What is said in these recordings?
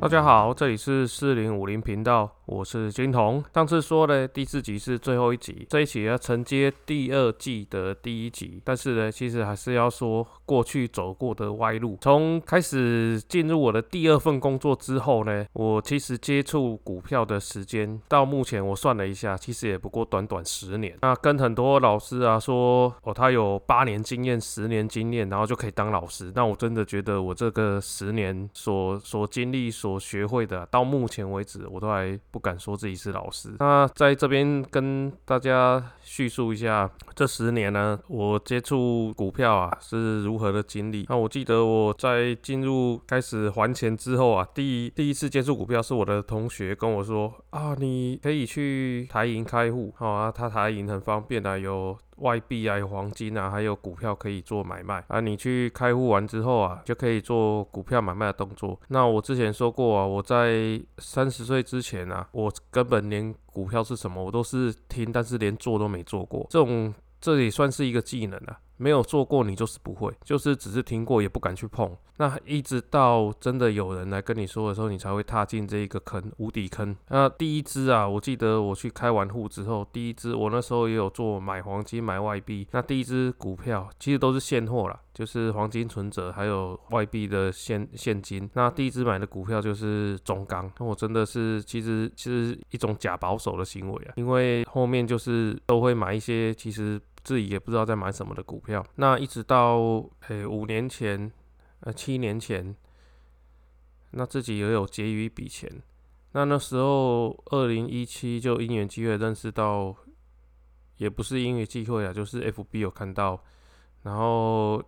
大家好，这里是四零五零频道，我是金童。上次说的第四集是最后一集，这一集要承接第二季的第一集。但是呢，其实还是要说过去走过的歪路。从开始进入我的第二份工作之后呢，我其实接触股票的时间到目前我算了一下，其实也不过短短十年。那跟很多老师啊说，哦，他有八年经验、十年经验，然后就可以当老师。那我真的觉得我这个十年所所经历、所学会的，到目前为止，我都还不敢说自己是老师。那在这边跟大家叙述一下，这十年呢，我接触股票啊是如何的经历。那我记得我在进入开始还钱之后啊，第一第一次接触股票是我的同学跟我说啊，你可以去台银开户，好啊，他台银很方便啊，有。外币啊，有黄金啊，还有股票可以做买卖啊。你去开户完之后啊，就可以做股票买卖的动作。那我之前说过啊，我在三十岁之前啊，我根本连股票是什么我都是听，但是连做都没做过。这种这也算是一个技能啊。没有做过，你就是不会，就是只是听过，也不敢去碰。那一直到真的有人来跟你说的时候，你才会踏进这一个坑，无底坑。那第一支啊，我记得我去开完户之后，第一支我那时候也有做买黄金、买外币。那第一支股票其实都是现货啦，就是黄金存折还有外币的现现金。那第一支买的股票就是中钢。那我真的是其实其实一种假保守的行为啊，因为后面就是都会买一些其实。自己也不知道在买什么的股票，那一直到诶五年前，呃七年前，那自己也有结余一笔钱，那那时候二零一七就因缘机会认识到，也不是因缘机会啊，就是 F B 有看到，然后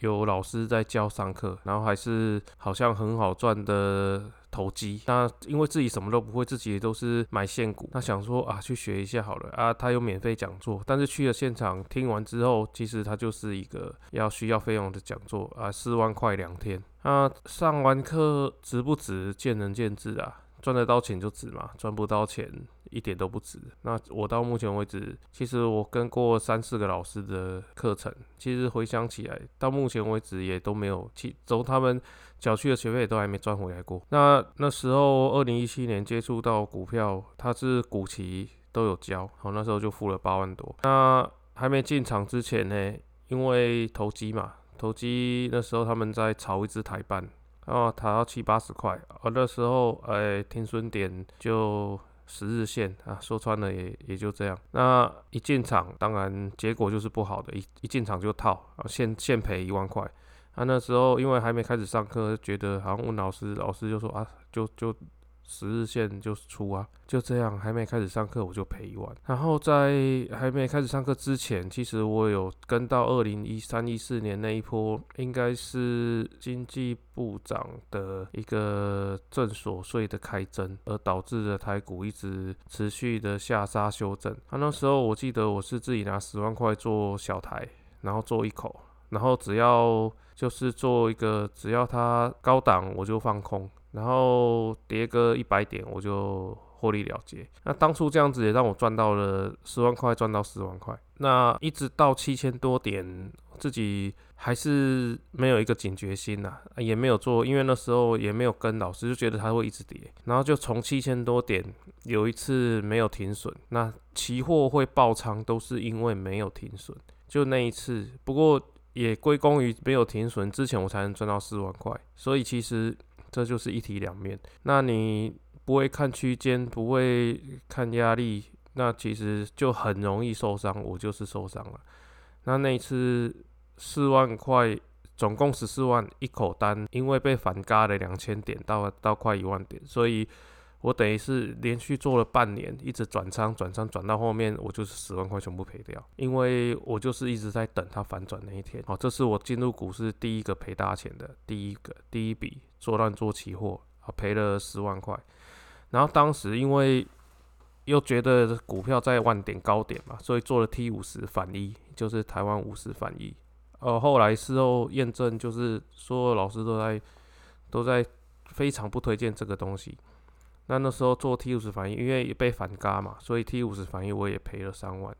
有老师在教上课，然后还是好像很好赚的。投机，那因为自己什么都不会，自己也都是买现股。那想说啊，去学一下好了啊。他有免费讲座，但是去了现场听完之后，其实他就是一个要需要费用的讲座啊，四万块两天。那上完课值不值，见仁见智啊。赚得到钱就值嘛，赚不到钱一点都不值。那我到目前为止，其实我跟过三四个老师的课程，其实回想起来，到目前为止也都没有，其走他们缴去的学费都还没赚回来过。那那时候二零一七年接触到股票，它是股期都有交，好那时候就付了八万多。那还没进场之前呢，因为投机嘛，投机那时候他们在炒一只台办。哦，塔到七八十块，我那时候哎，停损点就十日线啊，说穿了也也就这样。那一进场，当然结果就是不好的，一一进场就套，啊，现现赔一万块。啊，那时候因为还没开始上课，觉得好像问老师，老师就说啊，就就。十日线就出啊，就这样，还没开始上课我就赔一万。然后在还没开始上课之前，其实我有跟到二零一三一四年那一波，应该是经济部长的一个正所税的开征，而导致的台股一直持续的下杀修正。啊，那时候我记得我是自己拿十万块做小台，然后做一口，然后只要就是做一个，只要它高档我就放空。然后跌个一百点，我就获利了结。那当初这样子也让我赚到了十万块，赚到十万块。那一直到七千多点，自己还是没有一个警觉心呐，也没有做，因为那时候也没有跟老师，就觉得它会一直跌。然后就从七千多点有一次没有停损，那期货会爆仓都是因为没有停损，就那一次。不过也归功于没有停损，之前我才能赚到四万块。所以其实。这就是一体两面。那你不会看区间，不会看压力，那其实就很容易受伤。我就是受伤了。那那一次四万块，总共十四万一口单，因为被反嘎了两千点到到快一万点，所以我等于是连续做了半年，一直转仓转仓转到后面，我就是十万块全部赔掉，因为我就是一直在等它反转那一天。哦，这是我进入股市第一个赔大钱的第一个第一笔。做乱做期货啊，赔了十万块。然后当时因为又觉得股票在万点高点嘛，所以做了 T 五十反一，就是台湾五十反一。呃，后来事后验证，就是所有老师都在都在非常不推荐这个东西。那那时候做 T 五十反一，因为也被反嘎嘛，所以 T 五十反一我也赔了三万。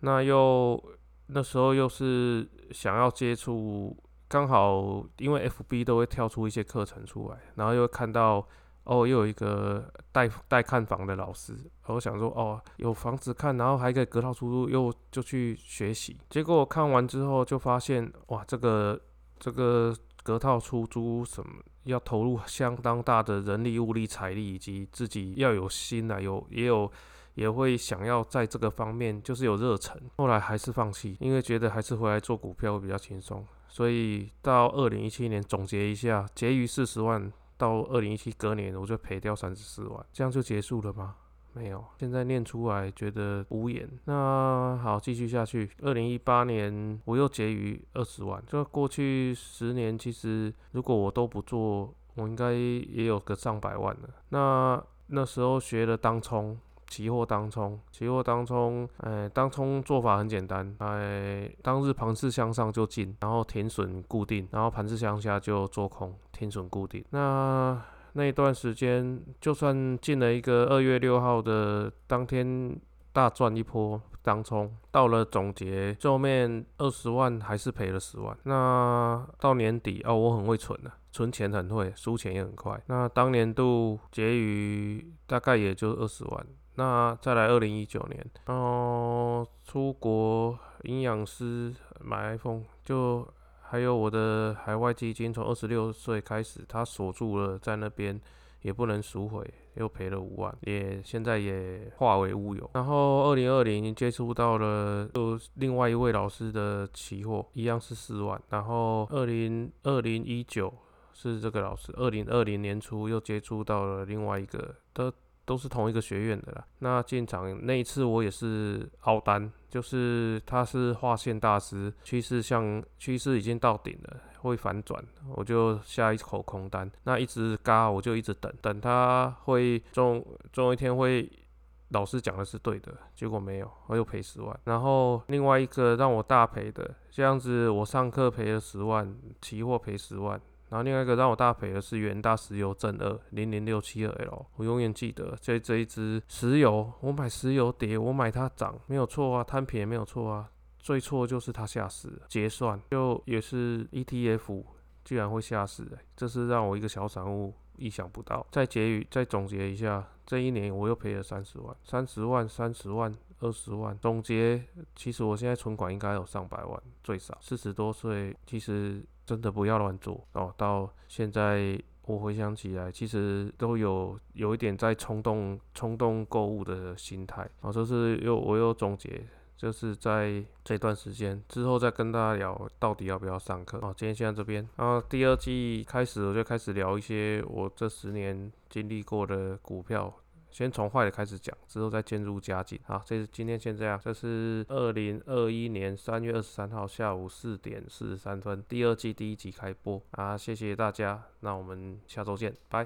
那又那时候又是想要接触。刚好因为 FB 都会跳出一些课程出来，然后又看到哦，又有一个带带看房的老师，我想说哦，有房子看，然后还可以隔套出租，又就去学习。结果看完之后就发现哇，这个这个隔套出租什么？要投入相当大的人力、物力、财力，以及自己要有心啊，有也有也会想要在这个方面就是有热忱。后来还是放弃，因为觉得还是回来做股票会比较轻松。所以到二零一七年总结一下，结余四十万，到二零一七隔年我就赔掉三十四万，这样就结束了吗？没有，现在念出来觉得无言。那好，继续下去。二零一八年我又结余二十万，就过去十年，其实如果我都不做，我应该也有个上百万了。那那时候学了当冲，期货当冲，期货当冲，哎，当冲做法很简单，哎，当日盘势向上就进，然后停损固定，然后盘势向下就做空，停损固定。那那一段时间，就算进了一个二月六号的当天大赚一波当冲，到了总结最后面二十万还是赔了十万。那到年底哦，我很会存的，存钱很会，输钱也很快。那当年度结余大概也就二十万。那再来二零一九年，哦，出国营养师买 iPhone 就。还有我的海外基金，从二十六岁开始，他锁住了在那边，也不能赎回，又赔了五万，也现在也化为乌有。然后二零二零接触到了就另外一位老师的期货，一样是四万。然后二零二零一九是这个老师，二零二零年初又接触到了另外一个的。都是同一个学院的啦。那进场那一次我也是凹单，就是他是划线大师，趋势向趋势已经到顶了，会反转，我就下一口空单。那一直嘎，我就一直等，等他会终终有一天会，老师讲的是对的，结果没有，我又赔十万。然后另外一个让我大赔的，这样子我上课赔了十万，期货赔十万。然后另外一个让我大赔的是元大石油正二零零六七二 L，我永远记得这这一支石油，我买石油跌，我买它涨，没有错啊，摊平也没有错啊，最错就是它下市结算，就也是 ETF 居然会下市，这是让我一个小散户意想不到。再结语，再总结一下，这一年我又赔了三十万，三十万，三十万，二十万，总结，其实我现在存款应该有上百万，最少四十多岁，其实。真的不要乱做哦！到现在我回想起来，其实都有有一点在冲动、冲动购物的心态。哦，就是又我又总结，就是在这段时间之后再跟大家聊到底要不要上课。哦，今天先在这边。然后第二季开始我就开始聊一些我这十年经历过的股票。先从坏的开始讲，之后再渐入佳境。好，这是今天先这样。这是二零二一年三月二十三号下午四点四十三分，第二季第一集开播啊！谢谢大家，那我们下周见，拜。